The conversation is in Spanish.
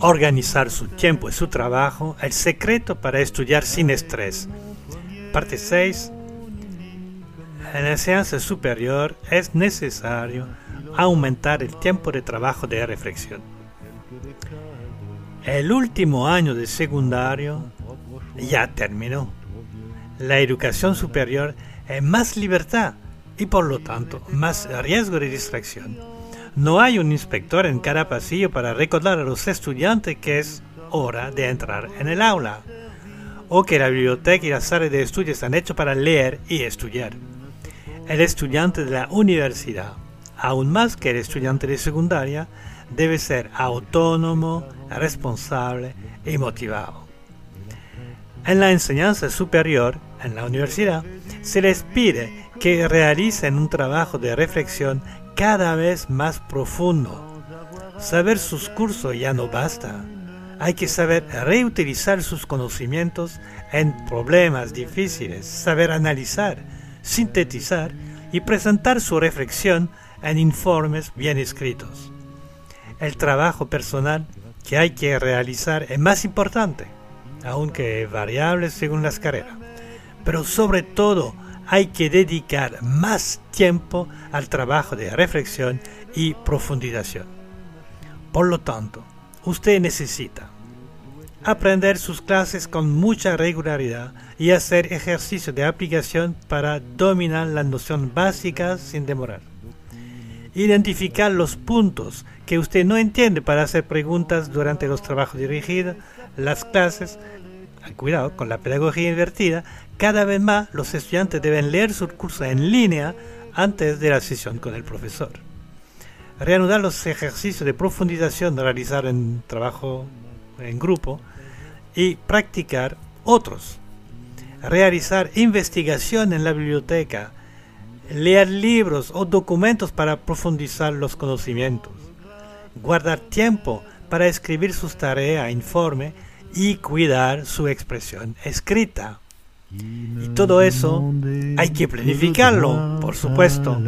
organizar su tiempo y su trabajo, el secreto para estudiar sin estrés. Parte 6. En la enseñanza superior es necesario aumentar el tiempo de trabajo de reflexión. El último año de secundario ya terminó. La educación superior es más libertad y por lo tanto más riesgo de distracción. No hay un inspector en cada pasillo para recordar a los estudiantes que es hora de entrar en el aula, o que la biblioteca y la sala de estudios están hechos para leer y estudiar. El estudiante de la universidad, aún más que el estudiante de secundaria, debe ser autónomo, responsable y motivado. En la enseñanza superior, en la universidad, se les pide que realicen un trabajo de reflexión cada vez más profundo. Saber sus cursos ya no basta. Hay que saber reutilizar sus conocimientos en problemas difíciles, saber analizar, sintetizar y presentar su reflexión en informes bien escritos. El trabajo personal que hay que realizar es más importante, aunque variable según las carreras. Pero sobre todo, hay que dedicar más tiempo al trabajo de reflexión y profundización. Por lo tanto, usted necesita aprender sus clases con mucha regularidad y hacer ejercicio de aplicación para dominar las nociones básicas sin demorar. Identificar los puntos que usted no entiende para hacer preguntas durante los trabajos dirigidos, las clases, cuidado con la pedagogía invertida, cada vez más los estudiantes deben leer su curso en línea antes de la sesión con el profesor. Reanudar los ejercicios de profundización realizar en trabajo en grupo y practicar otros. Realizar investigación en la biblioteca, leer libros o documentos para profundizar los conocimientos, guardar tiempo para escribir sus tareas, informe y cuidar su expresión escrita. Y todo eso hay que planificarlo, por supuesto.